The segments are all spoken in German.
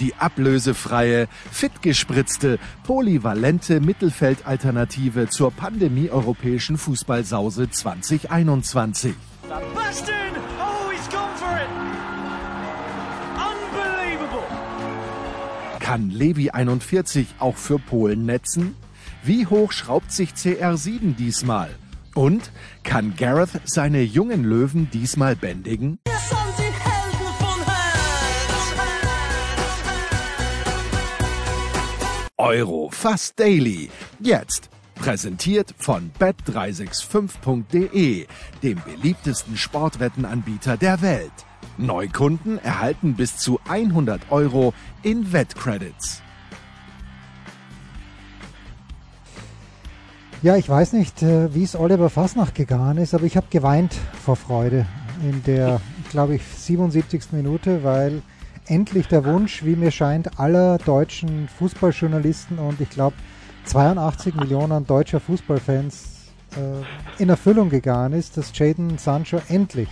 Die ablösefreie, fitgespritzte, polyvalente Mittelfeldalternative zur Pandemie-europäischen Fußballsause 2021. Sebastian! Oh, he's gone for it! Unbelievable! Kann Levi 41 auch für Polen netzen? Wie hoch schraubt sich CR7 diesmal? Und kann Gareth seine jungen Löwen diesmal bändigen? Euro fast daily. Jetzt präsentiert von bet365.de, dem beliebtesten Sportwettenanbieter der Welt. Neukunden erhalten bis zu 100 Euro in Wettcredits. Ja, ich weiß nicht, äh, wie es Oliver Fasnacht gegangen ist, aber ich habe geweint vor Freude in der, glaube ich, 77. Minute, weil endlich der Wunsch, wie mir scheint, aller deutschen Fußballjournalisten und ich glaube 82 Millionen deutscher Fußballfans äh, in Erfüllung gegangen ist, dass Jaden Sancho endlich,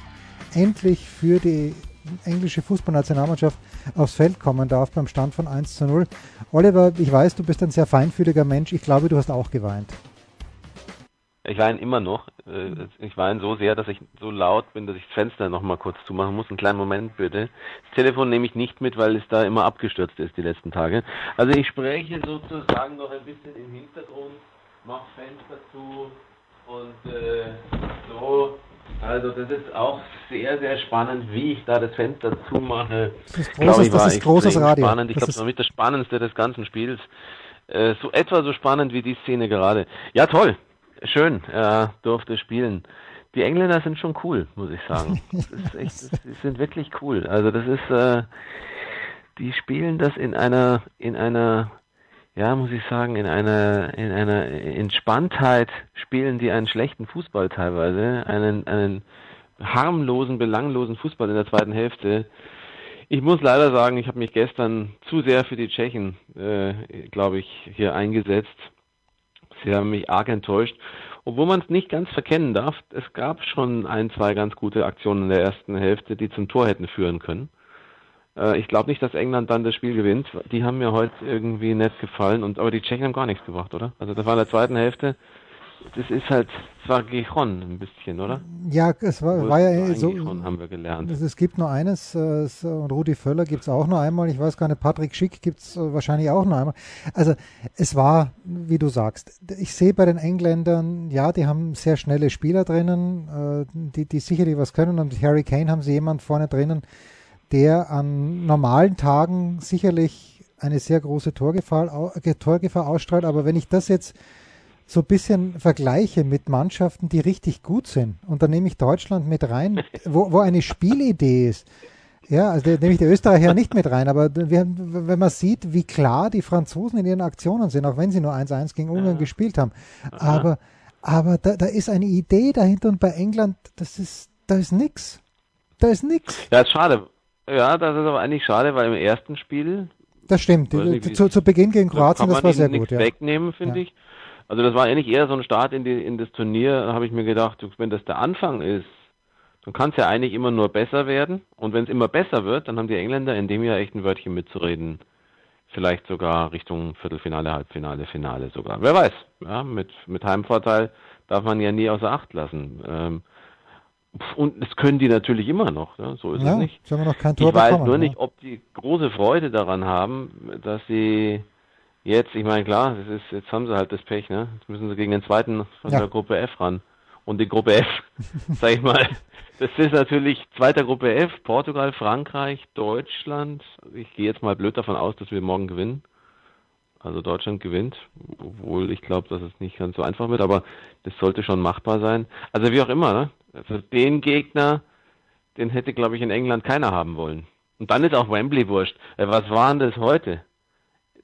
endlich für die englische Fußballnationalmannschaft aufs Feld kommen darf beim Stand von 1 zu 0. Oliver, ich weiß, du bist ein sehr feinfühliger Mensch. Ich glaube, du hast auch geweint. Ich weine immer noch. Äh, Ich weine so sehr, dass ich so laut bin, dass ich das Fenster noch mal kurz zumachen muss. Einen kleinen Moment bitte. Das Telefon nehme ich nicht mit, weil es da immer abgestürzt ist die letzten Tage. Also ich spreche sozusagen noch ein bisschen im Hintergrund, mache Fenster zu und äh, so. Also das ist auch sehr, sehr spannend, wie ich da das Fenster zumache. Das ist großes, ich, das ist großes Radio. Spannend. Ich glaube, ist- das war mit das Spannendste des ganzen Spiels. Äh, so etwa so spannend wie die Szene gerade. Ja, toll. Schön, er durfte spielen. Die Engländer sind schon cool, muss ich sagen. Das ist echt, das, die sind wirklich cool. Also das ist, äh, die spielen das in einer, in einer, ja, muss ich sagen, in einer, in einer Entspanntheit spielen die einen schlechten Fußball teilweise, einen, einen harmlosen, belanglosen Fußball in der zweiten Hälfte. Ich muss leider sagen, ich habe mich gestern zu sehr für die Tschechen, äh, glaube ich, hier eingesetzt. Sie haben mich arg enttäuscht. Obwohl man es nicht ganz verkennen darf, es gab schon ein, zwei ganz gute Aktionen in der ersten Hälfte, die zum Tor hätten führen können. Äh, ich glaube nicht, dass England dann das Spiel gewinnt. Die haben mir heute irgendwie nett gefallen, und aber die Tschechen haben gar nichts gebracht, oder? Also das war in der zweiten Hälfte. Das ist halt zwar Gijon ein bisschen, oder? Ja, es war, war ja so. Gijon haben wir gelernt. Es, es gibt nur eines, äh, es- und Rudi Völler gibt es auch nur einmal. Ich weiß gar nicht, Patrick Schick gibt es äh, wahrscheinlich auch nur einmal. Also es war, wie du sagst, ich sehe bei den Engländern, ja, die haben sehr schnelle Spieler drinnen, äh, die, die sicherlich was können. Und Harry Kane haben sie jemand vorne drinnen, der an normalen Tagen sicherlich eine sehr große Torgefahr, äh, Torgefahr ausstrahlt. Aber wenn ich das jetzt so ein bisschen vergleiche mit Mannschaften, die richtig gut sind. Und da nehme ich Deutschland mit rein, wo, wo eine Spielidee ist. Ja, also da nehme ich die Österreicher nicht mit rein, aber wir, wenn man sieht, wie klar die Franzosen in ihren Aktionen sind, auch wenn sie nur 1-1 gegen Ungarn gespielt haben. Aber, aber da, da ist eine Idee dahinter und bei England, das ist, da ist nix. Da ist nix. Ja, ist schade. Ja, das ist aber eigentlich schade, weil im ersten Spiel Das stimmt. Nicht, zu, zu Beginn gegen Kroatien, das war sehr nichts gut. Ja. wegnehmen, finde Ja. ich. Also das war eigentlich eher so ein Start in, die, in das Turnier, da habe ich mir gedacht, wenn das der Anfang ist, dann kann es ja eigentlich immer nur besser werden. Und wenn es immer besser wird, dann haben die Engländer in dem Jahr echt ein Wörtchen mitzureden. Vielleicht sogar Richtung Viertelfinale, Halbfinale, Finale sogar. Wer weiß. Ja, mit, mit Heimvorteil darf man ja nie außer Acht lassen. Ähm, und das können die natürlich immer noch. Ne? So ist Ja, es nicht. Ich weiß nur ja. nicht, ob die große Freude daran haben, dass sie jetzt, ich meine, klar, das ist, jetzt haben sie halt das Pech, ne? Jetzt müssen sie gegen den zweiten von Ja. der Gruppe F ran. Und die Gruppe F, sag ich mal, das ist natürlich zweiter Gruppe F, Portugal, Frankreich, Deutschland. Ich gehe jetzt mal blöd davon aus, dass wir morgen gewinnen. Also Deutschland gewinnt, obwohl ich glaube, dass es nicht ganz so einfach wird, aber das sollte schon machbar sein. Also wie auch immer, ne? Also den Gegner, den hätte, glaube ich, in England keiner haben wollen. Und dann ist auch Wembley wurscht. Äh, Was war denn das heute?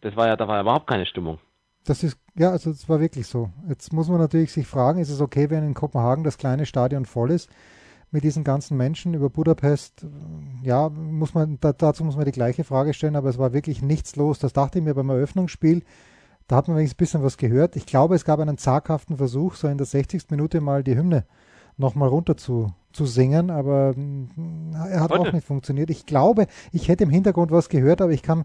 Das war ja, da war ja überhaupt keine Stimmung. Das ist, ja, also es war wirklich so. Jetzt muss man natürlich sich fragen, ist es okay, wenn in Kopenhagen das kleine Stadion voll ist mit diesen ganzen Menschen über Budapest? Ja, muss man, da, dazu muss man die gleiche Frage stellen, aber es war wirklich nichts los. Das dachte ich mir beim Eröffnungsspiel. Da hat man wenigstens ein bisschen was gehört. Ich glaube, es gab einen zaghaften Versuch, so in der 60. Minute mal die Hymne nochmal runter zu, zu singen, aber mm, er hat Heute? auch nicht funktioniert. Ich glaube, ich hätte im Hintergrund was gehört, aber ich kann,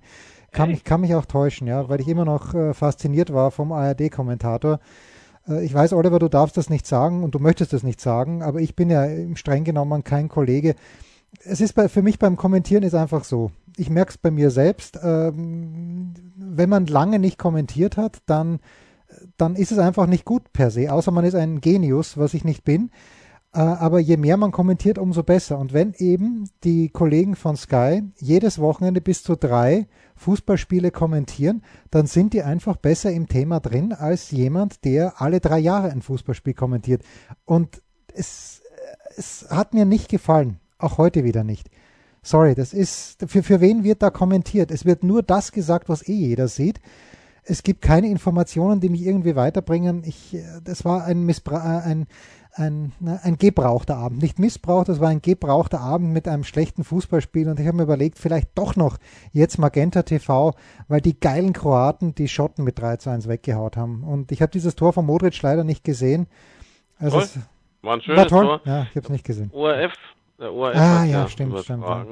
kann, ich kann mich auch täuschen, ja, weil ich immer noch äh, fasziniert war vom ARD-Kommentator. Äh, ich weiß, Oliver, du darfst das nicht sagen und du möchtest das nicht sagen, aber ich bin ja streng genommen kein Kollege. Es ist bei, für mich beim Kommentieren ist einfach so. Ich merke es bei mir selbst. Ähm, wenn man lange nicht kommentiert hat, dann, dann ist es einfach nicht gut per se, außer man ist ein Genius, was ich nicht bin. Äh, aber je mehr man kommentiert, umso besser. Und wenn eben die Kollegen von Sky jedes Wochenende bis zu drei Fußballspiele kommentieren, dann sind die einfach besser im Thema drin als jemand, der alle drei Jahre ein Fußballspiel kommentiert. Und es, es hat mir nicht gefallen, auch heute wieder nicht. Sorry, das ist, für, für wen wird da kommentiert? Es wird nur das gesagt, was eh jeder sieht. Es gibt keine Informationen, die mich irgendwie weiterbringen. Ich, äh, das war ein, Missbra äh, ein, ein, ein gebrauchter Abend. Nicht Missbrauch, das war ein gebrauchter Abend mit einem schlechten Fußballspiel. Und ich habe mir überlegt, vielleicht doch noch jetzt Magenta TV, weil die geilen Kroaten die Schotten mit 3 zu 1 weggehaut haben. Und ich habe dieses Tor von Modric leider nicht gesehen. Also toll. war ein schönes war toll. Tor. Ja, ich habe es nicht gesehen. ORF, der ORF ah, ja, ja, stimmt, stimmt. Ja.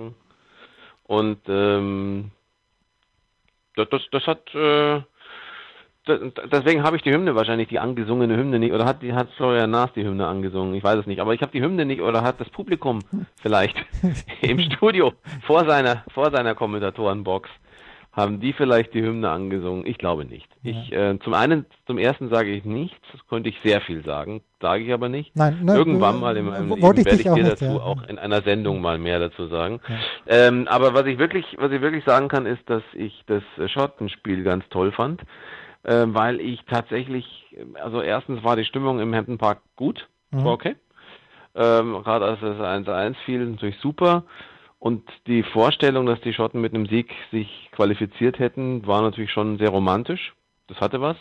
Und ähm, das, das, das hat äh, deswegen habe ich die Hymne wahrscheinlich, die angesungene Hymne nicht, oder hat die hat Florian Naas die Hymne angesungen, ich weiß es nicht, aber ich habe die Hymne nicht, oder hat das Publikum vielleicht im Studio vor seiner, vor seiner Kommentatorenbox, haben die vielleicht die Hymne angesungen? Ich glaube nicht. Ja. Ich, äh, zum einen, zum ersten sage ich nichts, das könnte ich sehr viel sagen, sage ich aber nicht. Nein, ne, Irgendwann mal im, im, werde ich, ich dir nicht, dazu ja. auch in einer Sendung mal mehr dazu sagen. Ja. Ähm, aber was ich wirklich, was ich wirklich sagen kann, ist, dass ich das Schottenspiel ganz toll fand äh, weil ich tatsächlich, also erstens war die Stimmung im Hampton Park gut, mhm. war okay. Ähm, Gerade als es 1-1 fiel, natürlich super. Und die Vorstellung, dass die Schotten mit einem Sieg sich qualifiziert hätten, war natürlich schon sehr romantisch. Das hatte was.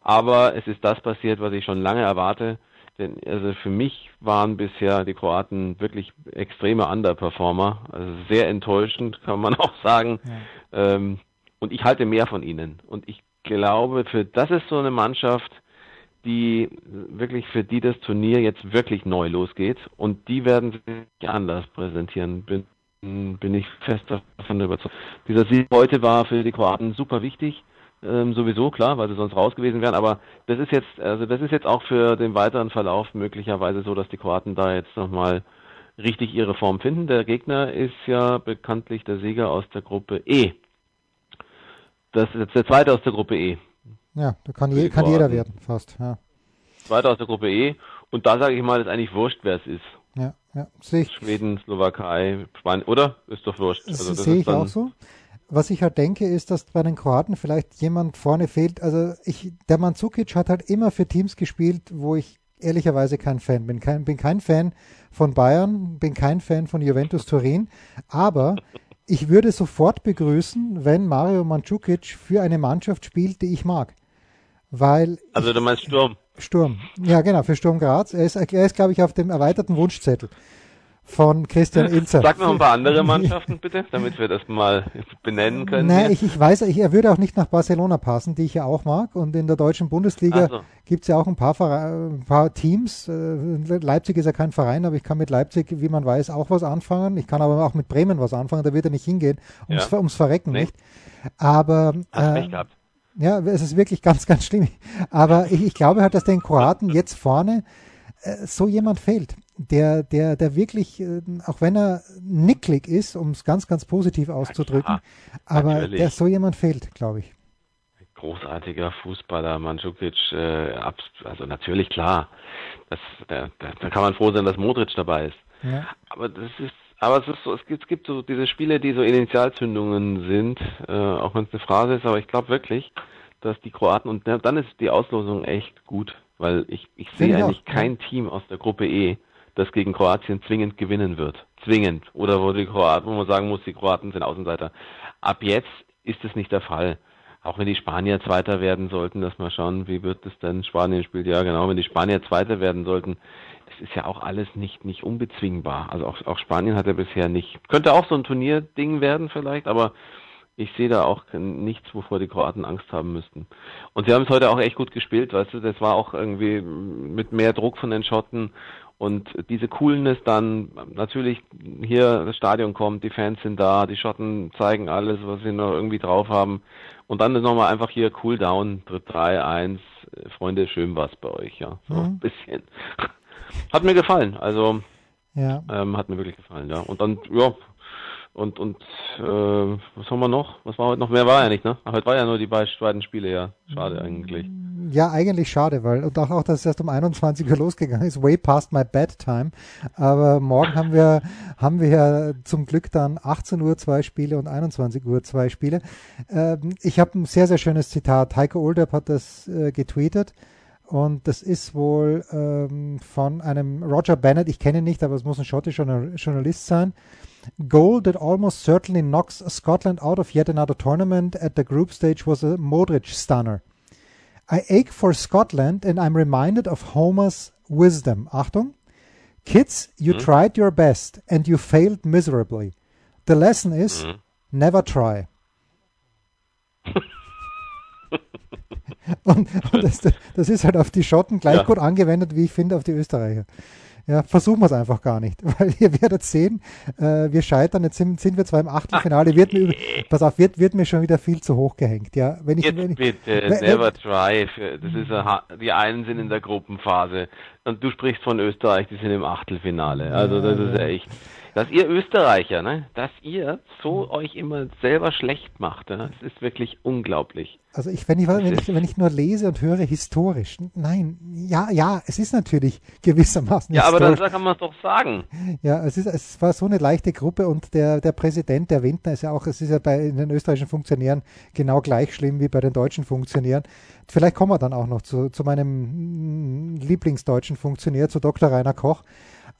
Aber es ist das passiert, was ich schon lange erwarte. Denn also für mich waren bisher die Kroaten wirklich extreme Underperformer. Also sehr enttäuschend, kann man auch sagen. Ja. Ähm, und ich halte mehr von ihnen. Und ich glaube, für das ist so eine Mannschaft, die wirklich für die das Turnier jetzt wirklich neu losgeht und die werden sich anders präsentieren. Bin, bin ich fest davon überzeugt. Dieser Sieg heute war für die Kroaten super wichtig. Ähm, sowieso klar, weil sie sonst raus gewesen wären, aber das ist jetzt, also das ist jetzt auch für den weiteren Verlauf möglicherweise so, dass die Kroaten da jetzt nochmal richtig ihre Form finden. Der Gegner ist ja bekanntlich der Sieger aus der Gruppe E. Das ist jetzt der zweite aus der Gruppe E. Ja, da kann, je, kann jeder werden, fast. Ja. Zweiter aus der Gruppe E. Und da sage ich mal, ist eigentlich wurscht, wer es ist. Ja, ja. Sehe ich. Schweden, Slowakei, Spanien, oder? Ist doch wurscht. Also das sehe ich auch so. Was ich halt denke, ist, dass bei den Kroaten vielleicht jemand vorne fehlt. Also ich, der Mandzukic hat halt immer für Teams gespielt, wo ich ehrlicherweise kein Fan bin. Kein, bin kein Fan von Bayern, bin kein Fan von Juventus Turin, aber ich würde sofort begrüßen, wenn Mario Mandzukic für eine Mannschaft spielt, die ich mag. Weil. Also du meinst Sturm? Sturm. Ja, genau, für Sturm Graz. Er ist, er ist glaube ich, auf dem erweiterten Wunschzettel von Christian Ilzer. Sag noch ein paar andere Mannschaften bitte, damit wir das mal benennen können. Nein, ich, ich weiß, ich, er würde auch nicht nach Barcelona passen, die ich ja auch mag. Und in der deutschen Bundesliga so. gibt es ja auch ein paar, ein paar Teams. Äh, Leipzig ist ja kein Verein, aber ich kann mit Leipzig, wie man weiß, auch was anfangen. Ich kann aber auch mit Bremen was anfangen, da wird er nicht hingehen, ums, ja. ums Verrecken nee. nicht. Aber äh, ja, es ist wirklich ganz, ganz schlimm. Aber ich, ich glaube halt, dass den Kroaten jetzt vorne äh, so jemand fehlt der, der, der wirklich, äh, auch wenn er nicklig ist, um es ganz, ganz positiv auszudrücken, ja, aber natürlich. der so jemand fehlt, glaube ich. Großartiger Fußballer, Mandzukic, äh, also natürlich klar, das, da, da kann man froh sein, dass Modric dabei ist. Ja. Aber das ist, aber es ist so, es gibt, es gibt so diese Spiele, die so Initialzündungen sind, äh, auch wenn es eine Phrase ist, aber ich glaube wirklich, dass die Kroaten und dann ist die Auslosung echt gut, weil ich, ich sehe eigentlich kein Team aus der Gruppe E, das gegen Kroatien zwingend gewinnen wird. Zwingend. Oder wo die Kroaten, wo man sagen muss, die Kroaten sind Außenseiter. Ab jetzt ist es nicht der Fall. auch wenn die Spanier Zweiter werden sollten, dass wir schauen, wie wird es denn Spanien spielt. Ja, genau, wenn die Spanier Zweiter werden sollten, es ist ja auch alles nicht, nicht unbezwingbar. Also auch, auch Spanien hat ja bisher nicht, könnte auch so ein Turnierding werden vielleicht, aber ich sehe da auch nichts, wovor die Kroaten Angst haben müssten. Und sie haben es heute auch echt gut gespielt, weißt du, das war auch irgendwie mit mehr Druck von den Schotten und diese Coolness dann, natürlich hier das Stadion kommt, die Fans sind da, die Schotten zeigen alles, was sie noch irgendwie drauf haben. Und dann ist nochmal einfach hier Cool Down, 3, 1, Freunde, schön war's bei euch, ja. So mhm. ein bisschen. Hat mir gefallen, also ja. ähm, hat mir wirklich gefallen, ja. Und dann, ja, und, und äh, was haben wir noch? Was war heute noch? Mehr war ja nicht, ne? Heute war ja nur die beiden Spiele, ja. Schade eigentlich. Ja, eigentlich schade, weil und auch, auch dass es erst um 21 Uhr losgegangen ist, way past my bedtime. Aber morgen haben wir haben wir ja zum Glück dann 18 Uhr zwei Spiele und 21 Uhr zwei Spiele. Ähm, ich habe ein sehr, sehr schönes Zitat. Heiko Olderb hat das äh, getweetet. Und das ist wohl ähm, von einem Roger Bennett, ich kenne ihn nicht, aber es muss ein schottischer Journalist sein goal that almost certainly knocks Scotland out of yet another tournament at the group stage was a Modric stunner. I ache for Scotland and I'm reminded of Homer's wisdom. Achtung. Kids, you mm. tried your best and you failed miserably. The lesson is mm. never try. und, und das, das, ist halt auf die Schotten gleich ja. gut angewendet, wie ich finde, auf die Österreicher. Ja, versuchen wir es einfach gar nicht, weil ihr werdet sehen, äh, wir scheitern, jetzt sind, sind wir zwar im Achtelfinale, wird mir, pass auf, wird, wird mir schon wieder viel zu hoch gehängt, ja. Wenn ich, jetzt wenn ich, bitte, wenn, never try, das ist a, die einen sind in der Gruppenphase. Und du sprichst von Österreich, die sind im Achtelfinale, also das ist echt dass ihr Österreicher, ne, dass ihr so euch immer selber schlecht macht, ne, das ist wirklich unglaublich. Also ich, wenn ich, wenn ich, wenn ich nur lese und höre historisch, nein, ja, ja, es ist natürlich gewissermaßen Ja, aber dann kann man es doch sagen. Ja, es ist, es war so eine leichte Gruppe und der, der Präsident, der Windner ist ja auch, es ist ja bei den österreichischen Funktionären genau gleich schlimm wie bei den deutschen Funktionären. Vielleicht kommen wir dann auch noch zu, zu meinem Lieblingsdeutschen Funktionär, zu Dr. Rainer Koch.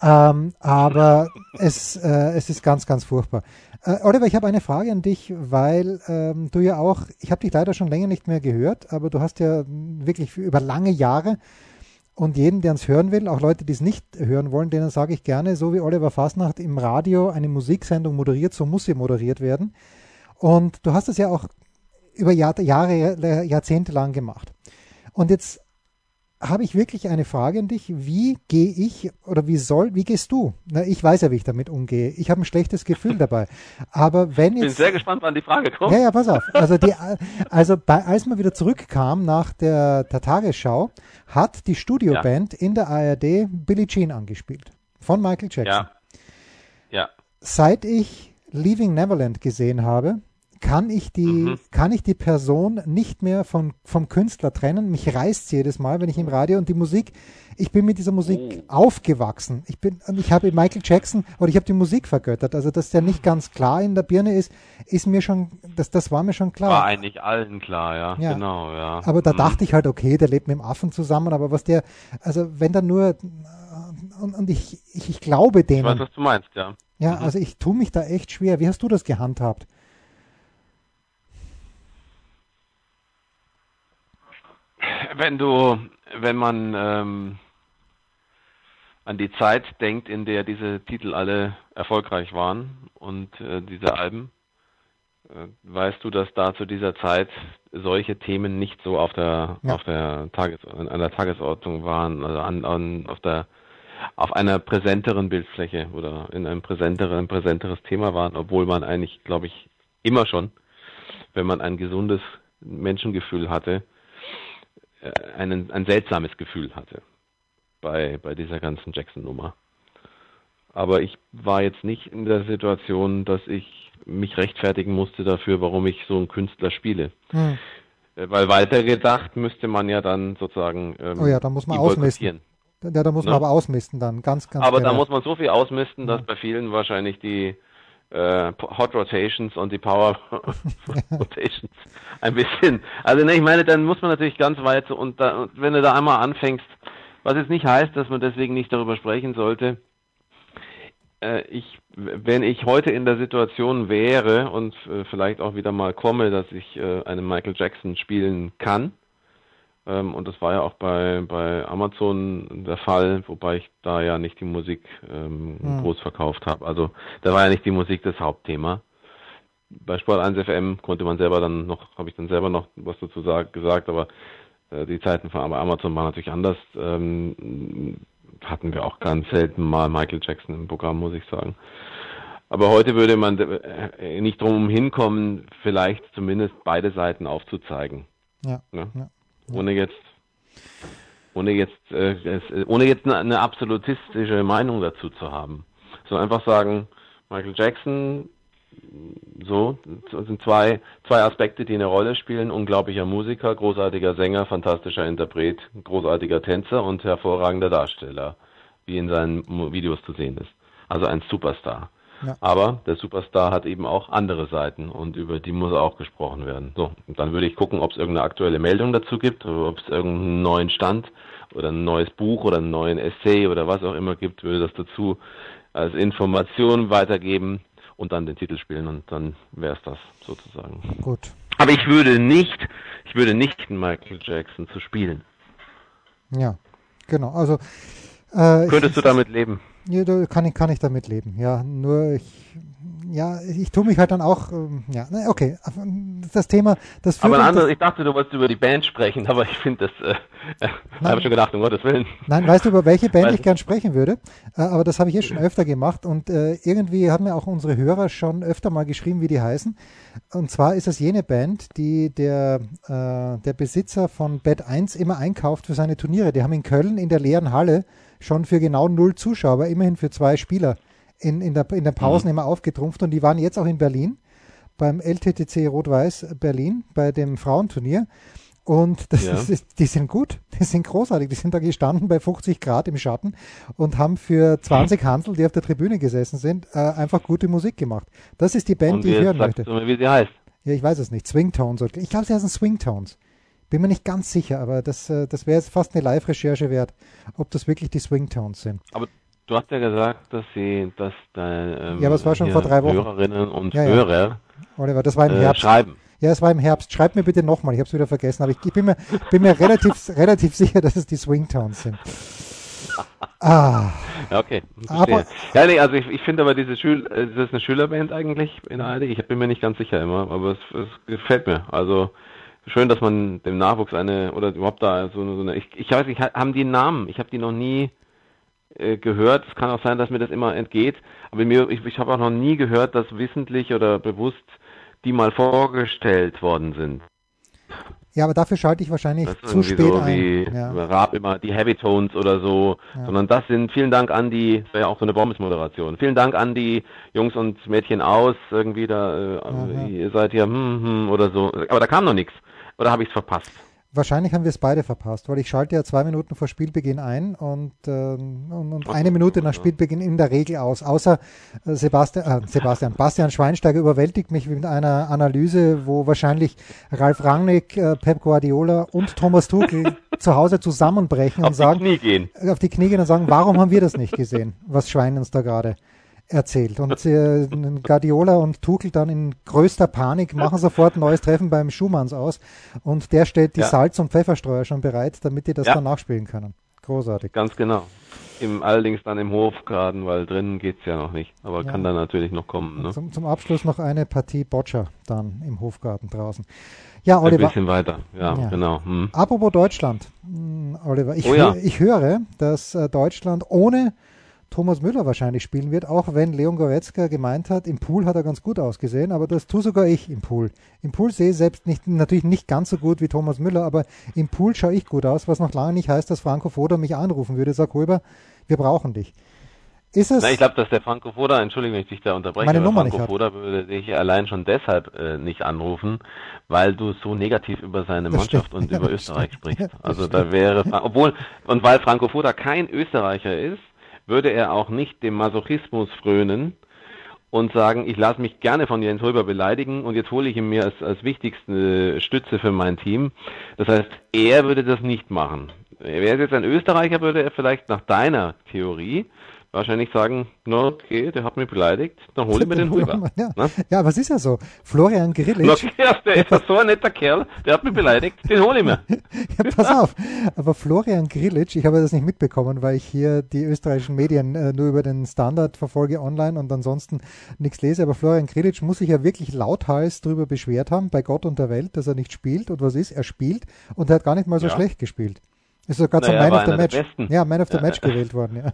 Ähm, aber es, äh, es ist ganz, ganz furchtbar. Äh, Oliver, ich habe eine Frage an dich, weil ähm, du ja auch, ich habe dich leider schon länger nicht mehr gehört, aber du hast ja wirklich über lange Jahre und jeden, der uns hören will, auch Leute, die es nicht hören wollen, denen sage ich gerne, so wie Oliver Fasnacht im Radio eine Musiksendung moderiert, so muss sie moderiert werden. Und du hast es ja auch über Jahr, Jahre, Jahrzehnte lang gemacht. Und jetzt habe ich wirklich eine Frage an dich. Wie gehe ich oder wie soll, wie gehst du? Na, ich weiß ja, wie ich damit umgehe. Ich habe ein schlechtes Gefühl dabei. Aber wenn. Ich bin sehr gespannt, wann die Frage kommt. Ja, ja, pass auf. Also, die, also bei, als man wieder zurückkam nach der, der Tagesschau, hat die Studioband ja. in der ARD Billie Jean angespielt. Von Michael Jackson. Ja. Ja. Seit ich Leaving Neverland gesehen habe, kann ich die, mhm. kann ich die Person nicht mehr von, vom Künstler trennen. Mich reißt jedes Mal, wenn ich im Radio und die Musik, ich bin mit dieser Musik oh. aufgewachsen. Ich bin, ich habe Michael Jackson oder ich habe die Musik vergöttert. Also, dass der nicht ganz klar in der Birne ist, ist mir schon, das, das war mir schon klar. War eigentlich allen klar, ja. ja. Genau, ja. Aber da mhm. dachte ich halt, okay, der lebt mit dem Affen zusammen, aber was der, also wenn dann nur, und, und ich, ich, ich glaube denen. Ich weiß, was du meinst, ja. Ja, mhm. also ich tue mich da echt schwer. Wie hast du das gehandhabt? Wenn du, wenn man ähm, an die Zeit denkt, in der diese Titel alle erfolgreich waren und äh, diese Alben, äh, weißt du, dass da zu dieser Zeit solche Themen nicht so auf der ja. auf der Tages an der Tagesordnung waren, also an, an auf der auf einer präsenteren Bildfläche oder in einem präsenteren, präsenteres Thema waren, obwohl man eigentlich, glaube ich, immer schon, wenn man ein gesundes Menschengefühl hatte, einen, ein seltsames Gefühl hatte bei, bei dieser ganzen Jackson-Nummer. Aber ich war jetzt nicht in der Situation, dass ich mich rechtfertigen musste dafür, warum ich so einen Künstler spiele. Hm. Äh, weil weitergedacht müsste man ja dann sozusagen. Ähm, oh ja, da muss man ausmisten. Ja, da muss man ne? aber ausmisten dann, ganz, ganz Aber genau. da muss man so viel ausmisten, dass ja. bei vielen wahrscheinlich die äh, Hot Rotations und die Power Rotations ein bisschen. Also ne, ich meine, dann muss man natürlich ganz weit und, da, und wenn du da einmal anfängst, was jetzt nicht heißt, dass man deswegen nicht darüber sprechen sollte. äh, ich, wenn ich heute in der Situation wäre und äh, vielleicht auch wieder mal komme, dass ich äh, einen Michael Jackson spielen kann, ähm, und das war ja auch bei, bei Amazon der Fall, wobei ich da ja nicht die Musik ähm, hm. groß verkauft habe. Also da war ja nicht die Musik das Hauptthema. Bei Sport 1 FM konnte man selber dann noch, habe ich dann selber noch was dazu sag, gesagt, aber äh, die Zeiten von Amazon waren natürlich anders. Ähm, hatten wir auch ganz selten mal Michael Jackson im Programm, muss ich sagen. Aber heute würde man äh, nicht drum hinkommen, vielleicht zumindest beide Seiten aufzuzeigen. Ja. ja. ja. Ohne jetzt, ohne jetzt, äh, ohne jetzt eine, absolutistische Meinung dazu zu haben. So einfach sagen, Michael Jackson, so, sind zwei, zwei Aspekte, die eine Rolle spielen. Unglaublicher Musiker, großartiger Sänger, fantastischer Interpret, großartiger Tänzer und hervorragender Darsteller, wie in seinen Videos zu sehen ist. Also ein Superstar. Ja. Aber der Superstar hat eben auch andere Seiten und über die muss auch gesprochen werden. So, dann würde ich gucken, ob es irgendeine aktuelle Meldung dazu gibt, oder ob es irgendeinen neuen Stand oder ein neues Buch oder einen neuen Essay oder was auch immer gibt, würde das dazu als Information weitergeben und dann den Titel spielen und dann wäre es das sozusagen. Gut. Aber ich würde nicht, ich würde nicht Michael Jackson zu spielen. Ja, genau. Also äh, könntest du damit leben? Ja, da kann ich, kann ich damit leben. Ja, nur ich, ja, ich tue mich halt dann auch, ähm, ja, okay, das Thema, das Aber ein anderes, ich dachte, du wolltest über die Band sprechen, aber ich finde das, äh, äh habe schon gedacht, um Gottes Willen. Nein, weißt du, über welche Band ich gern sprechen würde? Äh, aber das habe ich jetzt schon öfter gemacht und äh, irgendwie haben ja auch unsere Hörer schon öfter mal geschrieben, wie die heißen. Und zwar ist es jene Band, die der, äh, der Besitzer von Bad 1 immer einkauft für seine Turniere. Die haben in Köln in der leeren Halle schon für genau null Zuschauer, immerhin für zwei Spieler in, in, der, in der Pausen mhm. immer aufgetrumpft und die waren jetzt auch in Berlin beim LTTC Rot-Weiß Berlin bei dem Frauenturnier. Und das ja. ist, die sind gut, die sind großartig. Die sind da gestanden bei 50 Grad im Schatten und haben für 20 Hansel, die auf der Tribüne gesessen sind, äh, einfach gute Musik gemacht. Das ist die Band, und die ich hören möchte. Du, wie sie heißt? Ja, ich weiß es nicht. Swingtones. Ich glaube, sie heißen Swingtones. Bin mir nicht ganz sicher, aber das, äh, das wäre jetzt fast eine Live-Recherche wert, ob das wirklich die Swingtones sind. Aber du hast ja gesagt, dass sie, dass deine ähm, ja, aber es war schon vor drei Wochen. Hörerinnen und ja, ja. Hörer Oliver, das war im äh, Herbst. schreiben. Ja, es war im Herbst. Schreib mir bitte nochmal, ich habe es wieder vergessen, aber ich, ich bin mir, bin mir relativ, relativ sicher, dass es die Swingtones sind. Ah. Okay. Aber, ja, nee, also ich, ich finde aber diese Schül äh, das ist eine Schülerband eigentlich in ARD. Ich bin mir nicht ganz sicher immer, aber es, es gefällt mir. Also schön, dass man dem Nachwuchs eine oder überhaupt da so, so eine. Ich, ich weiß nicht, haben die einen Namen? Ich habe die noch nie äh, gehört. Es kann auch sein, dass mir das immer entgeht. Aber mir, ich, ich habe auch noch nie gehört, dass wissentlich oder bewusst die mal vorgestellt worden sind. Ja, aber dafür schalte ich wahrscheinlich zu spät so ein. Wie ja. Raab immer die Heavy Tones oder so, ja. sondern das sind, vielen Dank an die, das wäre ja auch so eine Bombes-Moderation, vielen Dank an die Jungs und Mädchen aus, irgendwie da, äh, ihr seid hier, hm, hm, oder so, aber da kam noch nichts. Oder habe ich es verpasst? Wahrscheinlich haben wir es beide verpasst, weil ich schalte ja zwei Minuten vor Spielbeginn ein und, äh, und, und eine Minute nach Spielbeginn in der Regel aus. Außer äh, Sebastian, äh, Sebastian, Bastian Schweinsteiger überwältigt mich mit einer Analyse, wo wahrscheinlich Ralf Rangnick, äh, Pep Guardiola und Thomas Tuchel zu Hause zusammenbrechen und sagen, auf die Knie gehen. auf die Knie gehen und sagen, warum haben wir das nicht gesehen, was Schwein uns da gerade erzählt. Und äh, Guardiola und Tuchel dann in größter Panik machen sofort ein neues Treffen beim Schumanns aus und der stellt die ja. Salz- und Pfefferstreuer schon bereit, damit die das ja. dann nachspielen können. Großartig. Ganz genau. Im, allerdings dann im Hofgarten, weil drinnen geht's ja noch nicht. Aber ja. kann dann natürlich noch kommen. Ne? Zum, zum, Abschluss noch eine Partie Boccia dann im Hofgarten draußen. Ja, Oliver. Ein bisschen weiter, ja, ja. genau. Hm. Apropos Deutschland, hm, Oliver, ich, oh, ja. ich höre, dass äh, Deutschland ohne Thomas Müller wahrscheinlich spielen wird, auch wenn Leon Goretzka gemeint hat, im Pool hat er ganz gut ausgesehen, aber das tue sogar ich im Pool. Im Pool sehe ich selbst nicht, natürlich nicht ganz so gut wie Thomas Müller, aber im Pool schaue ich gut aus, was noch lange nicht heißt, dass Franco Foda mich anrufen würde, sag Huber, wir brauchen dich. Ist es? Na, ich glaube, dass der Franco Foda, entschuldige, wenn ich dich da unterbreche, meine Nummer Franco nicht Foda würde dich allein schon deshalb äh, nicht anrufen, weil du so negativ über seine das Mannschaft stimmt. und ja, über Österreich stimmt. sprichst. Ja, also da wäre, obwohl, und weil Franco Foda kein Österreicher ist, würde er auch nicht dem Masochismus frönen und sagen, ich lasse mich gerne von Jens Röber beleidigen und jetzt hole ich ihn mir als, als wichtigste Stütze für mein Team. Das heißt, er würde das nicht machen. Wäre es jetzt ein Österreicher, würde er vielleicht nach deiner Theorie, wahrscheinlich sagen, na okay, der hat mich beleidigt, dann hol ich mir den rüber. Ja. Ne? ja, aber es ist ja so. Florian Na, Grillitsch, ja, der ist ja so ein netter Kerl, der hat mich beleidigt, den hol ich mir. ja, pass auf, aber Florian Grillitsch, ich habe das nicht mitbekommen, weil ich hier die österreichischen Medien äh, nur über den Standard verfolge online und ansonsten nichts lese, aber Florian Grillitsch muss sich ja wirklich lauthals darüber beschwert haben, bei Gott und der Welt, dass er nicht spielt und was ist, er spielt und er hat gar nicht mal so Ja. schlecht gespielt. Ist sogar zum Naja, Man of the Match. Ja, Man of the Ja. Match gewählt worden, ja.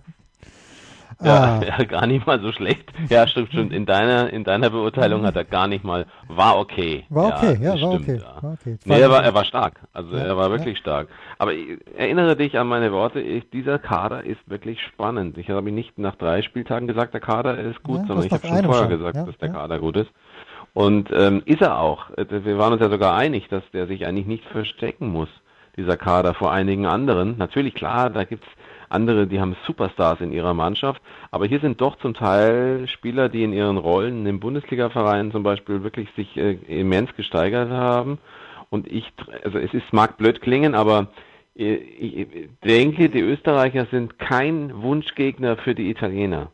Ja, Ah. ja, gar nicht mal so schlecht. Ja, stimmt, stimmt. In deiner, in deiner Beurteilung hat er gar nicht mal, war okay. War okay, ja, das war stimmt, okay, Ja. war okay. Nee, er war, er war stark. Also Ja, er war wirklich stark. Aber ich, erinnere dich an meine Worte, ich, dieser Kader ist wirklich spannend. Ich habe nicht nach drei Spieltagen gesagt, der Kader ist gut, Ja, sondern ich habe schon vorher schon, gesagt, ja, dass der ja. Kader gut ist. Und ähm, ist er auch. Äh, Wir waren uns ja sogar einig, dass der sich eigentlich nicht verstecken muss, dieser Kader vor einigen anderen. Natürlich, klar, da gibt's andere, die haben Superstars in ihrer Mannschaft, aber hier sind doch zum Teil Spieler, die in ihren Rollen in den Bundesliga-Vereinen zum Beispiel wirklich sich äh, immens gesteigert haben. Und ich, also es ist, mag blöd klingen, aber äh, ich denke, die Österreicher sind kein Wunschgegner für die Italiener.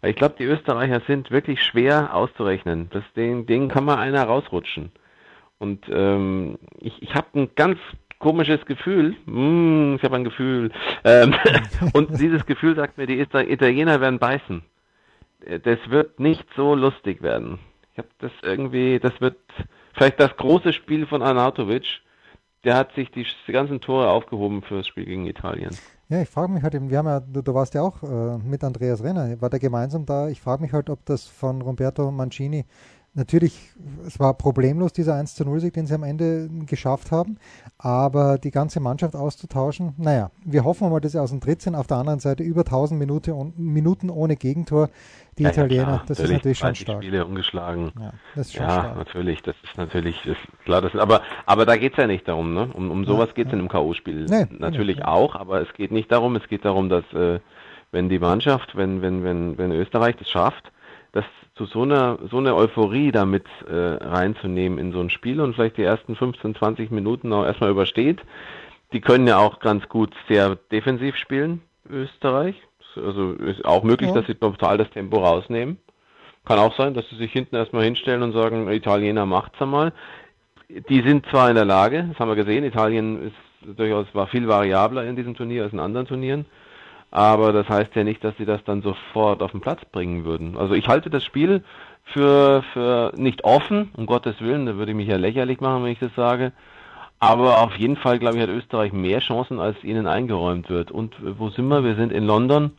Weil ich glaube, die Österreicher sind wirklich schwer auszurechnen. Das, denen, denen kann mal einer rausrutschen. Und ähm, ich, ich habe ein ganz komisches Gefühl. Mm, ich habe ein Gefühl. Ähm, und dieses Gefühl sagt mir, die Ita- Italiener werden beißen. Äh, Das wird nicht so lustig werden. Ich habe das irgendwie, das wird vielleicht das große Spiel von Arnautovic. Der hat sich die, die ganzen Tore aufgehoben für das Spiel gegen Italien. Ja, ich frage mich halt eben, wir haben ja, du, du warst ja auch äh, mit Andreas Renner, war der gemeinsam da? Ich frage mich halt, ob das von Roberto Mancini, natürlich, es war problemlos, dieser 1 zu 0 Sieg, den sie am Ende geschafft haben, aber die ganze Mannschaft auszutauschen, naja, wir hoffen mal, dass sie aus dem Tritt sind. Auf der anderen Seite über 1000 Minute, Minuten ohne Gegentor, die Ja, ja, Italiener, klar, das ist natürlich schon 30 stark. Spiele ungeschlagen. Ja, das ist schon Ja, stark. natürlich, das ist natürlich, ist klar, das ist, aber, aber da geht's ja nicht darum, ne? Um, um sowas geht's in einem K.O.-Spiel Nee, natürlich nee. auch, aber es geht nicht darum, es geht darum, dass, äh, wenn die Mannschaft, wenn, wenn, wenn, wenn Österreich das schafft, das zu so einer, so eine Euphorie damit äh, reinzunehmen in so ein Spiel und vielleicht die ersten 15, 20 Minuten auch erstmal übersteht. Die können ja auch ganz gut sehr defensiv spielen, Österreich. Also ist auch möglich, Ja. dass sie total das Tempo rausnehmen. Kann auch sein, dass sie sich hinten erstmal hinstellen und sagen, Italiener macht's einmal. Die sind zwar in der Lage, das haben wir gesehen, Italien ist durchaus war viel variabler in diesem Turnier als in anderen Turnieren, aber das heißt ja nicht, dass sie das dann sofort auf den Platz bringen würden. Also ich halte das Spiel für, für nicht offen, um Gottes Willen, da würde ich mich ja lächerlich machen, wenn ich das sage. Aber auf jeden Fall, glaube ich, hat Österreich mehr Chancen, als ihnen eingeräumt wird. Und äh, wo sind wir? Wir sind in London.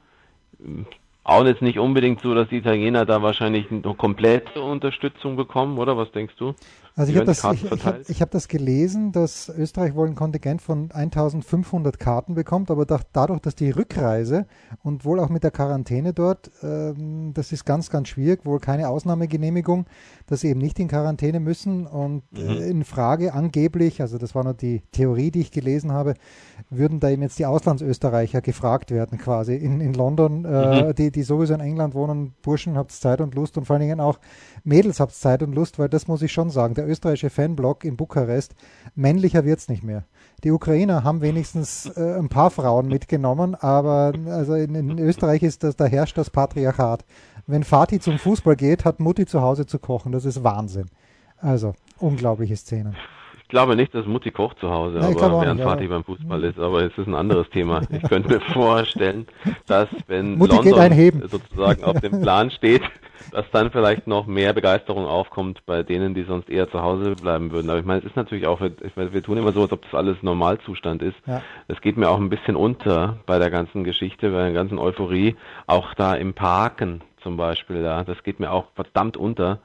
Auch jetzt nicht unbedingt so, dass die Italiener da wahrscheinlich eine komplette Unterstützung bekommen, oder? Was denkst du? Also ich habe das, ich, ich hab, ich hab das gelesen, dass Österreich wohl ein Kontingent von 1500 Karten bekommt, aber da, dadurch, dass die Rückreise und wohl auch mit der Quarantäne dort, ähm, das ist ganz, ganz schwierig, wohl keine Ausnahmegenehmigung, dass sie eben nicht in Quarantäne müssen und Mhm. äh, in Frage angeblich, also das war nur die Theorie, die ich gelesen habe, würden da eben jetzt die Auslandsösterreicher gefragt werden quasi in, in London, äh, Mhm. die, die sowieso in England wohnen, Burschen, habt Zeit und Lust und vor allen Dingen auch Mädels habt Zeit und Lust, weil das muss ich schon sagen, der österreichische Fanblock in Bukarest, männlicher wird's nicht mehr. Die Ukrainer haben wenigstens äh, ein paar Frauen mitgenommen, aber also in, in Österreich ist das, da herrscht das Patriarchat. Wenn Vati zum Fußball geht, hat Mutti zu Hause zu kochen. Das ist Wahnsinn. Also, unglaubliche Szenen. Ich glaube nicht, dass Mutti kocht zu Hause, Ja, glaube aber während nicht, Vati aber- beim Fußball ist. Aber es ist ein anderes Thema. Ich könnte mir vorstellen, dass wenn Mutti geht London sozusagen auf dem Plan steht, dass dann vielleicht noch mehr Begeisterung aufkommt bei denen, die sonst eher zu Hause bleiben würden. Aber ich meine, es ist natürlich auch, ich meine, wir tun immer so, als ob das alles Normalzustand ist. Ja. Es geht mir auch ein bisschen unter bei der ganzen Geschichte, bei der ganzen Euphorie. Auch da im Parken zum Beispiel, da, das geht mir auch verdammt unter,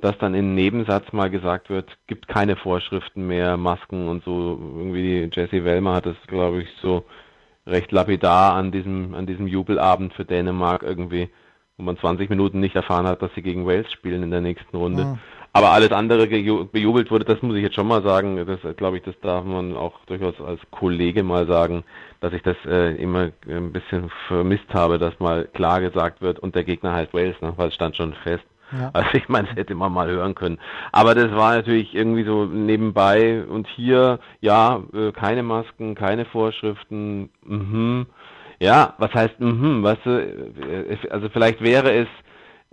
dass dann im Nebensatz mal gesagt wird, gibt keine Vorschriften mehr, Masken und so. Irgendwie Jesse Wellmer hat das, glaube ich, so recht lapidar an diesem, an diesem Jubelabend für Dänemark irgendwie, wo man 20 Minuten nicht erfahren hat, dass sie gegen Wales spielen in der nächsten Runde. Mhm. Aber alles andere bejubelt wurde, das muss ich jetzt schon mal sagen. Das glaube ich, das darf man auch durchaus als Kollege mal sagen, dass ich das äh, immer ein bisschen vermisst habe, dass mal klar gesagt wird, und der Gegner heißt Wales, ne? weil es stand schon fest. Ja. Also ich meine, das hätte man mal hören können. Aber das war natürlich irgendwie so nebenbei und hier, ja, äh, keine Masken, keine Vorschriften, mhm. Ja, was heißt, mhm, weißt du, äh, also vielleicht wäre es,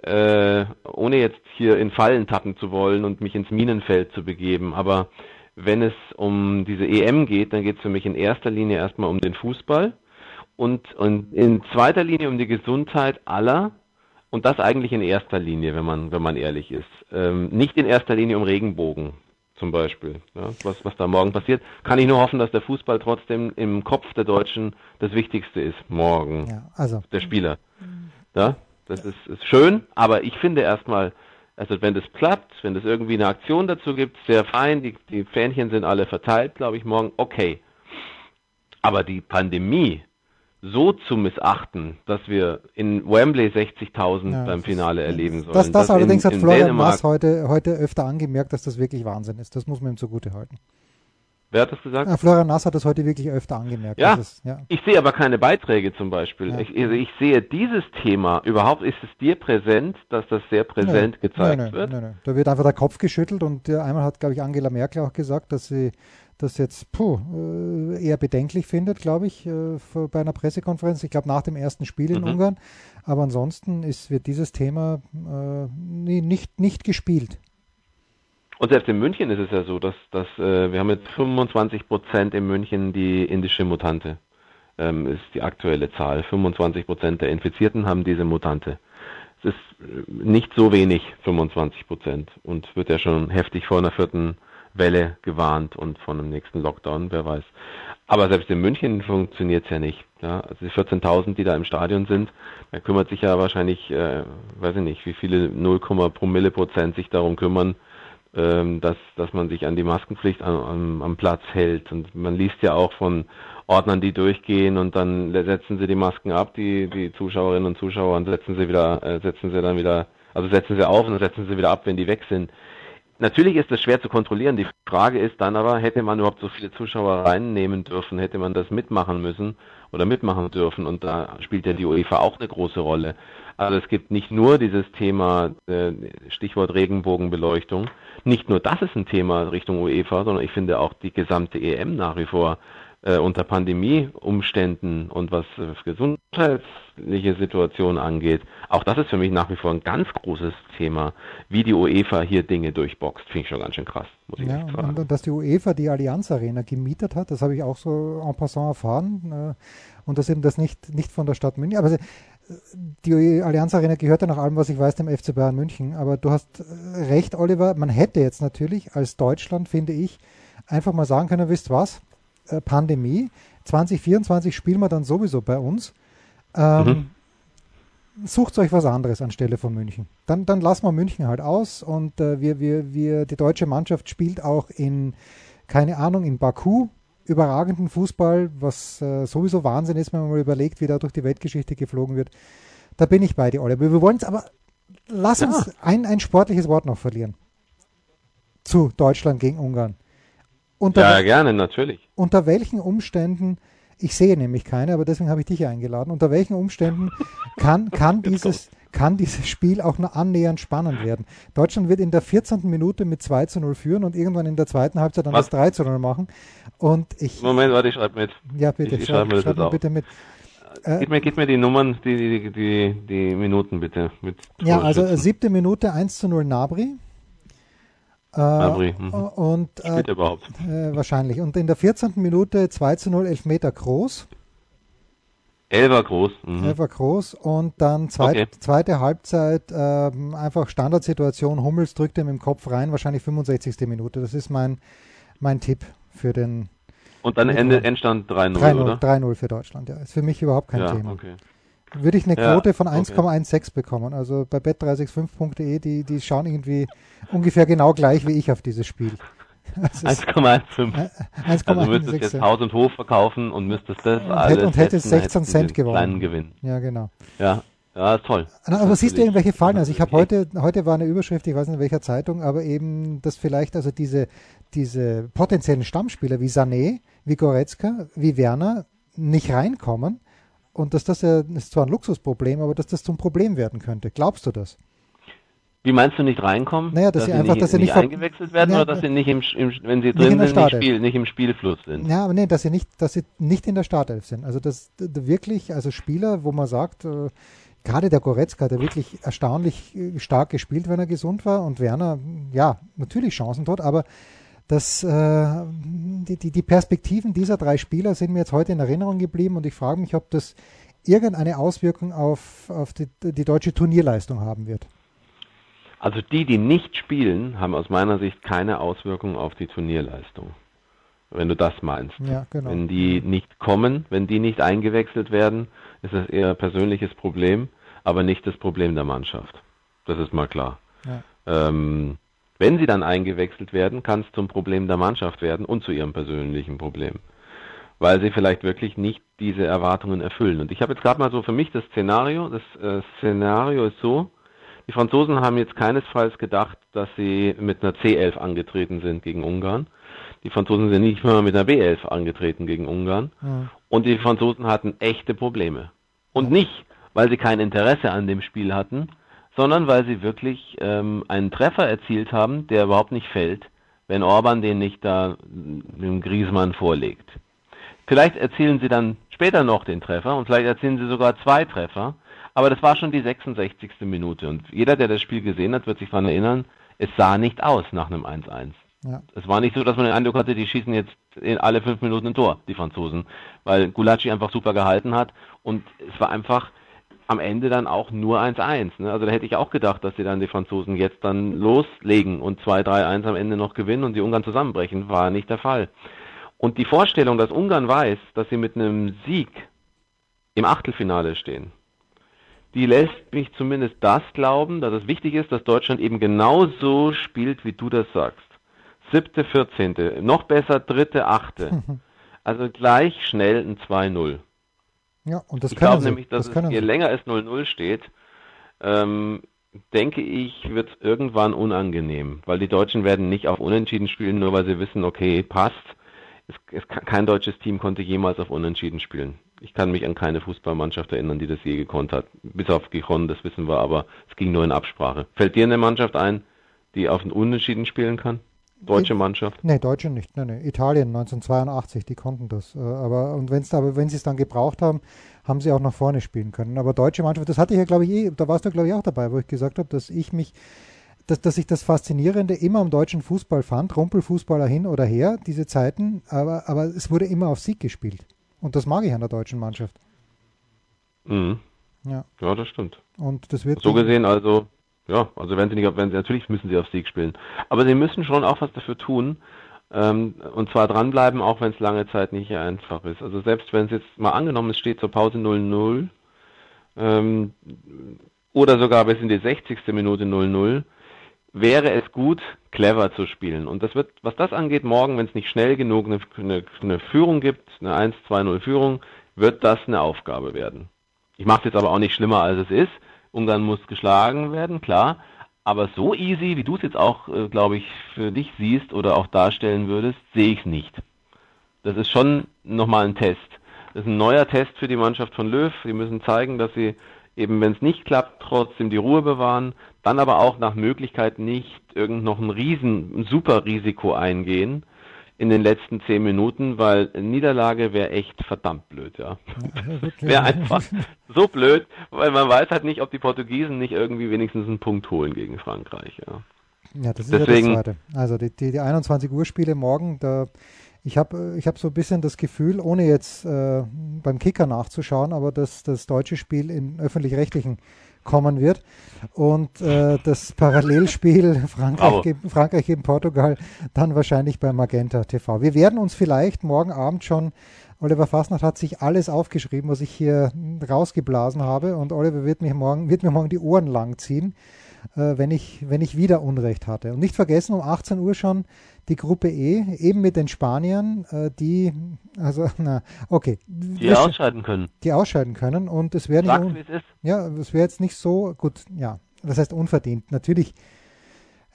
äh, ohne jetzt hier in Fallen tappen zu wollen und mich ins Minenfeld zu begeben, aber wenn es um diese EM geht, dann geht es für mich in erster Linie erstmal um den Fußball und, und in zweiter Linie um die Gesundheit aller und das eigentlich in erster Linie, wenn man, wenn man ehrlich ist. Ähm, nicht in erster Linie um Regenbogen zum Beispiel. Ja, was, was da morgen passiert, kann ich nur hoffen, dass der Fußball trotzdem im Kopf der Deutschen das Wichtigste ist, morgen. Ja, also. Der Spieler. Ja, das ist, ist schön, aber ich finde erstmal, also wenn das klappt, wenn das irgendwie eine Aktion dazu gibt, sehr fein, die, die Fähnchen sind alle verteilt, glaube ich, morgen, okay. Aber die Pandemie so zu missachten, dass wir in Wembley 60.000 Ja, beim Finale ist- erleben sollen. Das, das allerdings in, hat Florian Maas heute, heute öfter angemerkt, dass das wirklich Wahnsinn ist. Das muss man ihm zugute halten. Wer hat das gesagt? Florian Nass hat das heute wirklich öfter angemerkt. Ja. es, ja. Ich sehe aber keine Beiträge zum Beispiel. Ja. Ich, also ich sehe dieses Thema, überhaupt ist es dir präsent, dass das sehr präsent Nö, gezeigt nö, nö, wird? Nö, nö. Da wird einfach der Kopf geschüttelt und äh, einmal hat, glaube ich, Angela Merkel auch gesagt, dass sie das jetzt puh, äh, eher bedenklich findet, glaube ich, äh, bei einer Pressekonferenz. Ich glaube, nach dem ersten Spiel in Mhm. Ungarn. Aber ansonsten ist, wird dieses Thema äh, nicht, nicht gespielt. Und selbst in München ist es ja so, dass, dass äh, wir haben jetzt 25 Prozent in München die indische Mutante. Ähm, ist die aktuelle Zahl. 25 Prozent der Infizierten haben diese Mutante. Es ist äh, nicht so wenig, 25 Prozent. Und wird ja schon heftig vor einer vierten Welle gewarnt und von einem nächsten Lockdown, wer weiß. Aber selbst in München funktioniert es ja nicht. Ja? Also die 14.000, die da im Stadion sind, da kümmert sich ja wahrscheinlich, äh, weiß ich nicht, wie viele 0, Promille Prozent sich darum kümmern, ähm, dass, dass man sich an die Maskenpflicht am, am, am Platz hält. Und man liest ja auch von Ordnern, die durchgehen und dann setzen sie die Masken ab, die, die Zuschauerinnen und Zuschauer, und setzen sie wieder, äh, setzen sie dann wieder, also setzen sie auf und setzen sie wieder ab, wenn die weg sind. Natürlich ist das schwer zu kontrollieren. Die Frage ist dann aber, hätte man überhaupt so viele Zuschauer reinnehmen dürfen, hätte man das mitmachen müssen oder mitmachen dürfen? Und da spielt ja die UEFA auch eine große Rolle. Also es gibt nicht nur dieses Thema, äh, Stichwort Regenbogenbeleuchtung, nicht nur das ist ein Thema Richtung UEFA, sondern ich finde auch die gesamte EM nach wie vor äh, unter Pandemieumständen und was äh, gesundheitliche Situation angeht, auch das ist für mich nach wie vor ein ganz großes Thema, wie die UEFA hier Dinge durchboxt, finde ich schon ganz schön krass, muss ich Ja, und, sagen. und dass die UEFA die Allianz Arena gemietet hat, das habe ich auch so en passant erfahren. Äh, und dass eben das nicht, nicht von der Stadt München, aber sie- die Allianz Arena gehört ja nach allem, was ich weiß, dem FC Bayern München. Aber du hast äh, recht, Oliver, man hätte jetzt natürlich als Deutschland, finde ich, einfach mal sagen können, wisst was, äh, Pandemie, 2024 spielen wir dann sowieso bei uns. Ähm, Sucht euch was anderes anstelle von München. Dann, dann lassen wir München halt aus und äh, wir, wir, wir, die deutsche Mannschaft spielt auch in, keine Ahnung, in Baku überragenden Fußball, was äh, sowieso Wahnsinn ist, wenn man mal überlegt, wie da durch die Weltgeschichte geflogen wird. Da bin ich bei dir, Oliver. Wir wollen es aber, lass Ja. uns ein, ein sportliches Wort noch verlieren. Zu Deutschland gegen Ungarn. Unter, Ja, gerne, natürlich. unter welchen Umständen, ich sehe nämlich keine, aber deswegen habe ich dich eingeladen, unter welchen Umständen kann, kann, dieses, kann dieses Spiel auch nur annähernd spannend werden? Deutschland wird in der 14. Minute mit 2 zu 0 führen und irgendwann in der zweiten Halbzeit dann Was? das 3 zu 0 machen. Und ich, Moment, warte, ich schreibe mit. ja bitte, ich- ich schreib, schreibe mir das schreib mir auf. bitte mit. Äh, Gib mir, gib mir die Nummern, die, die, die, die Minuten bitte. Mit Ja, also äh, siebte Minute 1 zu 0 Nabri. Äh, Nabri, mhm. Und äh, er überhaupt? äh, wahrscheinlich. Und in der 14. Minute 2 zu 0 Elfmeter Groß. Elfer groß. Mhm. Elfer groß und dann zweit, Okay. zweite Halbzeit ähm, einfach Standardsituation, Hummels drückt ihm im Kopf rein, wahrscheinlich 65. Minute. Das ist mein, mein Tipp für den Und dann Ende, Endstand 3-0, 3-0 oder? 3-0 für Deutschland. Ja, ist für mich überhaupt kein ja, Thema. okay. Würde ich eine Ja, Quote von okay. 1,16 bekommen. Also bei bet365.de, die, die schauen irgendwie ungefähr genau gleich wie ich auf dieses Spiel. Das ist 1,15. 1,16. Also müsstest jetzt Haus und Hof verkaufen und müsstest das Und alles hätt- und hättest setzen, 16 hättest Cent gewonnen. Kleinen Gewinn. Ja, genau. Ja, ja, toll. Na, aber siehst du irgendwelche Fallen? Also ich habe heute, heute war eine Überschrift, ich weiß nicht in welcher Zeitung, aber eben, dass vielleicht also diese, diese potenziellen Stammspieler wie Sané, wie Goretzka, wie Werner nicht reinkommen und dass das ja, ist zwar ein Luxusproblem, aber dass das zum Problem werden könnte. Glaubst du das? Wie meinst du nicht reinkommen? Naja, dass sie einfach- nicht, dass sie nicht eingewechselt werden Ja, oder dass sie nicht im, im wenn sie in drin sind, nicht. Spiel, nicht im Spielfluss sind. Ja, aber nee, dass sie nicht, dass sie nicht in der Startelf sind. Also das d- d- wirklich, also Spieler, wo man sagt, äh, gerade der Goretzka, der wirklich erstaunlich äh, stark gespielt, wenn er gesund war, und Werner, ja, natürlich Chancentod, aber das, äh, die, die, die Perspektiven dieser drei Spieler sind mir jetzt heute in Erinnerung geblieben und ich frage mich, ob das irgendeine Auswirkung auf, auf die, die deutsche Turnierleistung haben wird. Also die, die nicht spielen, haben aus meiner Sicht keine Auswirkung auf die Turnierleistung. Wenn du das meinst. Ja, genau. Wenn die nicht kommen, wenn die nicht eingewechselt werden, ist das eher ein persönliches Problem, aber nicht das Problem der Mannschaft. Das ist mal klar. Ja. Ähm, wenn sie dann eingewechselt werden, kann es zum Problem der Mannschaft werden und zu ihrem persönlichen Problem. Weil sie vielleicht wirklich nicht diese Erwartungen erfüllen. Und ich habe jetzt gerade mal so für mich das Szenario. Das äh, Szenario ist so, die Franzosen haben jetzt keinesfalls gedacht, dass sie mit einer C11 angetreten sind gegen Ungarn. Die Franzosen sind nicht mal mit einer B11 angetreten gegen Ungarn. Ja. Und die Franzosen hatten echte Probleme. Und nicht, weil sie kein Interesse an dem Spiel hatten, sondern weil sie wirklich ähm, einen Treffer erzielt haben, der überhaupt nicht fällt, wenn Orban den nicht da mm, dem Griezmann vorlegt. Vielleicht erzielen sie dann später noch den Treffer und vielleicht erzielen sie sogar zwei Treffer, aber das war schon die 66. Minute und jeder, der das Spiel gesehen hat, wird sich daran erinnern, es sah nicht aus nach einem 1-1. Ja. Es war nicht so, dass man den Eindruck hatte, die schießen jetzt in alle fünf Minuten ein Tor, die Franzosen, weil Gulacsi einfach super gehalten hat und es war einfach am Ende dann auch nur 1-1. Ne? Also da hätte ich auch gedacht, dass sie dann die Franzosen jetzt dann loslegen und 2-3-1 am Ende noch gewinnen und die Ungarn zusammenbrechen. War nicht der Fall. Und die Vorstellung, dass Ungarn weiß, dass sie mit einem Sieg im Achtelfinale stehen, die lässt mich zumindest das glauben, dass es wichtig ist, dass Deutschland eben genauso spielt, wie du das sagst. Siebte, vierzehnte, noch besser dritte, achte. Also gleich schnell ein 2-0. Ja, und das Ich glaube nämlich, dass das es je länger es 0-0 steht, ähm, denke ich, wird es irgendwann unangenehm, weil die Deutschen werden nicht auf Unentschieden spielen, nur weil sie wissen, okay, passt. Es, es, kein deutsches Team konnte jemals auf Unentschieden spielen. Ich kann mich an keine Fußballmannschaft erinnern, die das je gekonnt hat. Bis auf Gijon, das wissen wir, aber es ging nur in Absprache. Fällt dir eine Mannschaft ein, die auf ein Unentschieden spielen kann? Deutsche Mannschaft? Nee, Deutsche nicht. Nee, nee. Italien 1982, die konnten das. Äh, Aber und wenn's, aber wenn sie es dann gebraucht haben, haben sie auch nach vorne spielen können. Aber deutsche Mannschaft, das hatte ich ja, glaube ich, eh, da warst du, glaube ich, auch dabei, wo ich gesagt habe, dass ich mich, dass, dass ich das Faszinierende immer am deutschen Fußball fand, Rumpelfußballer hin oder her, diese Zeiten, aber, aber es wurde immer auf Sieg gespielt. Und das mag ich an der deutschen Mannschaft. Mhm. Ja. Ja, das stimmt. Und das wird So gesehen, also, ja, also wenn sie nicht, wenn sie, natürlich müssen sie auf Sieg spielen. Aber sie müssen schon auch was dafür tun, ähm, und zwar dranbleiben, auch wenn es lange Zeit nicht einfach ist. Also selbst wenn es jetzt mal angenommen, es steht zur Pause 0-0, ähm, oder sogar bis in die 60. Minute 0-0, wäre es gut, clever zu spielen. Und das wird, was das angeht, morgen, wenn es nicht schnell genug eine, eine, eine Führung gibt, eine 1-2-0 Führung, wird das eine Aufgabe werden. Ich mache es jetzt aber auch nicht schlimmer, als es ist. Ungarn muss geschlagen werden, klar. Aber so easy, wie du es jetzt auch, äh, glaube ich, für dich siehst oder auch darstellen würdest, sehe ich es nicht. Das ist schon nochmal ein Test. Das ist ein neuer Test für die Mannschaft von Löw. Sie müssen zeigen, dass sie eben, wenn es nicht klappt, trotzdem die Ruhe bewahren, dann aber auch nach Möglichkeit nicht irgend noch ein riesen, ein super Risiko eingehen in den letzten zehn Minuten, weil Niederlage wäre echt verdammt blöd, ja. Wäre einfach so blöd, weil man weiß halt nicht, ob die Portugiesen nicht irgendwie wenigstens einen Punkt holen gegen Frankreich, ja. Ja, das ist Deswegen- ja das Zweite. Also die, die, die 21 Uhr Spiele morgen, da ich habe ich hab so ein bisschen das Gefühl, ohne jetzt äh, beim Kicker nachzuschauen, aber dass das deutsche Spiel in öffentlich-rechtlichen kommen wird und äh, das Parallelspiel Frankreich, Bravo. gegen, Frankreich gegen Portugal dann wahrscheinlich bei Magenta TV. Wir werden uns vielleicht morgen Abend schon Oliver Fasnacht hat sich alles aufgeschrieben, was ich hier rausgeblasen habe und Oliver wird, mich morgen, wird mir morgen die Ohren lang ziehen äh, wenn, ich, wenn ich wieder Unrecht hatte. Und nicht vergessen, um 18 Uhr schon die Gruppe E, eben mit den Spaniern, äh, die, also, na, okay, Die sch- ausscheiden können. die ausscheiden können. Und es wäre nicht, es ist. ja, es wäre jetzt nicht so, gut, ja, das heißt unverdient. Natürlich,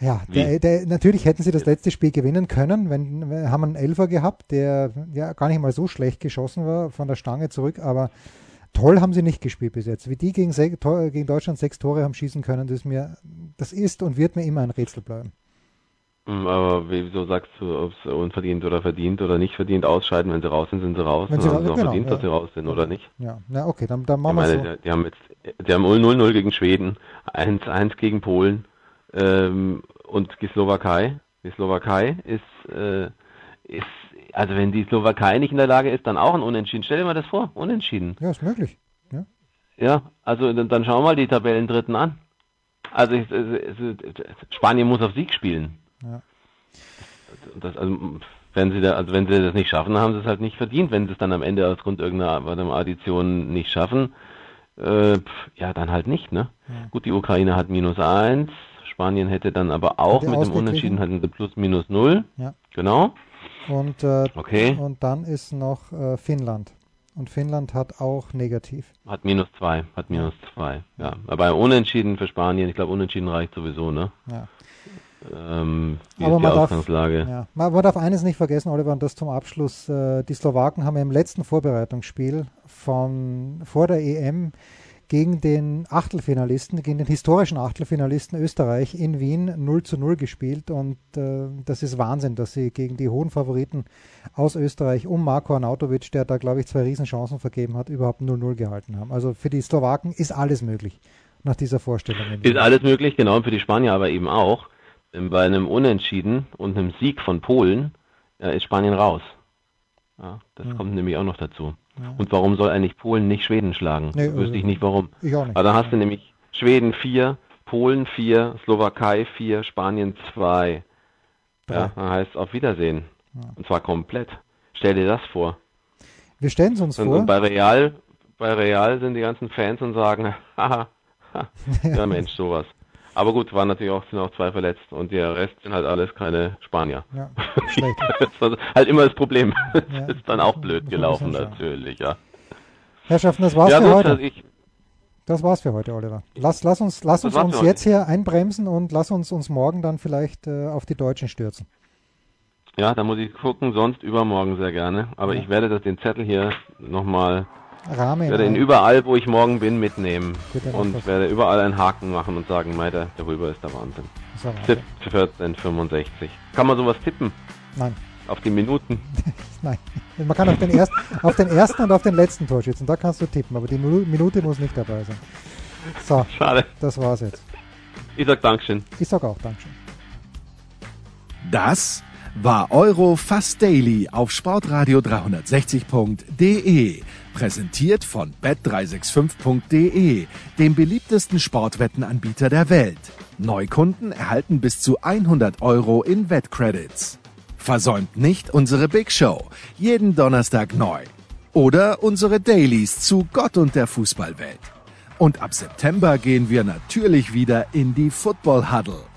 ja, der, der, natürlich hätten sie das letzte Spiel gewinnen können, wenn, wir haben einen Elfer gehabt, der ja gar nicht mal so schlecht geschossen war von der Stange zurück, aber Toll haben sie nicht gespielt bis jetzt. Wie die gegen, gegen Deutschland sechs Tore haben schießen können, das ist, mir, das ist und wird mir immer ein Rätsel bleiben. Hm, aber wieso sagst du, ob es unverdient oder verdient oder nicht verdient ausscheiden? Wenn sie raus sind, sind sie raus. Wenn sie haben sie auch genau, verdient, ja. dass sie raus sind, oder nicht? Ja, na okay, dann, dann machen wir meine, so. die, die haben jetzt, die haben 0-0 gegen Schweden, 1-1 gegen Polen ähm, und die Slowakei. Die Slowakei ist, äh, ist, also wenn die Slowakei nicht in der Lage ist, dann auch ein Unentschieden. Stell dir mal das vor, Unentschieden. Ja, ist möglich. Ja. Ja, also dann, dann schauen wir mal die Tabellendritten an. Also ich, es- es- Spanien muss auf Sieg spielen. Ja. Das, also, wenn sie da, also wenn sie das nicht schaffen, haben sie es halt nicht verdient. Wenn sie es dann am Ende aufgrund irgendeiner Addition nicht schaffen, äh, ja, dann halt nicht, ne? Gut, die Ukraine hat minus eins, Spanien hätte dann aber auch mit dem? Unentschieden hatten sie plus minus null. Ja. Genau. Und, äh, Okay. und dann ist noch äh, Finnland. Und Finnland hat auch negativ. Hat minus zwei, hat minus zwei. Ja, aber Unentschieden für Spanien, ich glaube Unentschieden reicht sowieso, ne? Ja. Ähm, Aber man darf-? Ja. Man, darf eines nicht vergessen, Oliver, und das zum Abschluss. Äh, die Slowaken haben im letzten Vorbereitungsspiel von vor der EM gegen den Achtelfinalisten, gegen den historischen Achtelfinalisten Österreich in Wien 0 zu 0 gespielt. Und äh, das ist Wahnsinn, dass sie gegen die hohen Favoriten aus Österreich um Marko Arnautovic, der da, glaube ich, zwei Riesenchancen vergeben hat, überhaupt 0-0 gehalten haben. Also für die Slowaken ist alles möglich nach dieser Vorstellung. Ist alles möglich, genau, und für die Spanier aber eben auch. Ähm, Bei einem Unentschieden und einem Sieg von Polen äh, ist Spanien raus. Ja, das kommt nämlich auch noch dazu. Und warum soll eigentlich Polen nicht Schweden schlagen? Nee, Wüsste ich äh, nicht warum. ich auch nicht. Aber dann hast du nämlich Schweden 4, Polen 4, Slowakei 4, Spanien 2. Drei. Ja, dann heißt auf Wiedersehen. Und zwar komplett. Stell dir das vor. Wir stellen es uns Und, vor. und bei Real, bei Real sind die ganzen Fans und sagen, haha, ha, ja Mensch, sowas. Aber gut, waren natürlich auch, sind auch zwei verletzt und der Rest sind halt alles keine Spanier. Ja, schlecht. Halt immer das Problem. Ja, Das ist dann auch blöd gelaufen, natürlich, ja. Herrschaften, das war's Ja für gut, heute. also ich, Das war's für heute, Oliver. Lass, lass uns, lass uns, uns jetzt hier einbremsen und lass uns uns morgen dann vielleicht äh, auf die Deutschen stürzen. ja, da muss ich gucken, sonst übermorgen sehr gerne. Aber ich werde das, den Zettel hier nochmal, Rahmen. werde ihn überall, wo ich morgen bin, mitnehmen. Und werde überall einen Haken machen und sagen, Meiter, der Rüber ist der Wahnsinn. Tipp 1465. Kann man sowas tippen? Nein, Auf die Minuten? nein. Man kann auf den, ersten, auf den ersten und auf den letzten Torschützen, da kannst du tippen, aber die Minu- Minute muss nicht dabei sein. So, Schade. das war's jetzt. Ich sag Dankeschön. Ich sag auch Dankeschön. Das war Euro Fast Daily auf Sportradio 360.de. Präsentiert von bet365.de, dem beliebtesten Sportwettenanbieter der Welt. Neukunden erhalten bis zu 100 Euro in Wettcredits. Versäumt nicht unsere Big Show. Jeden Donnerstag neu. Oder unsere Dailies zu Gott und der Fußballwelt. Und ab September gehen wir natürlich wieder in die Football Huddle.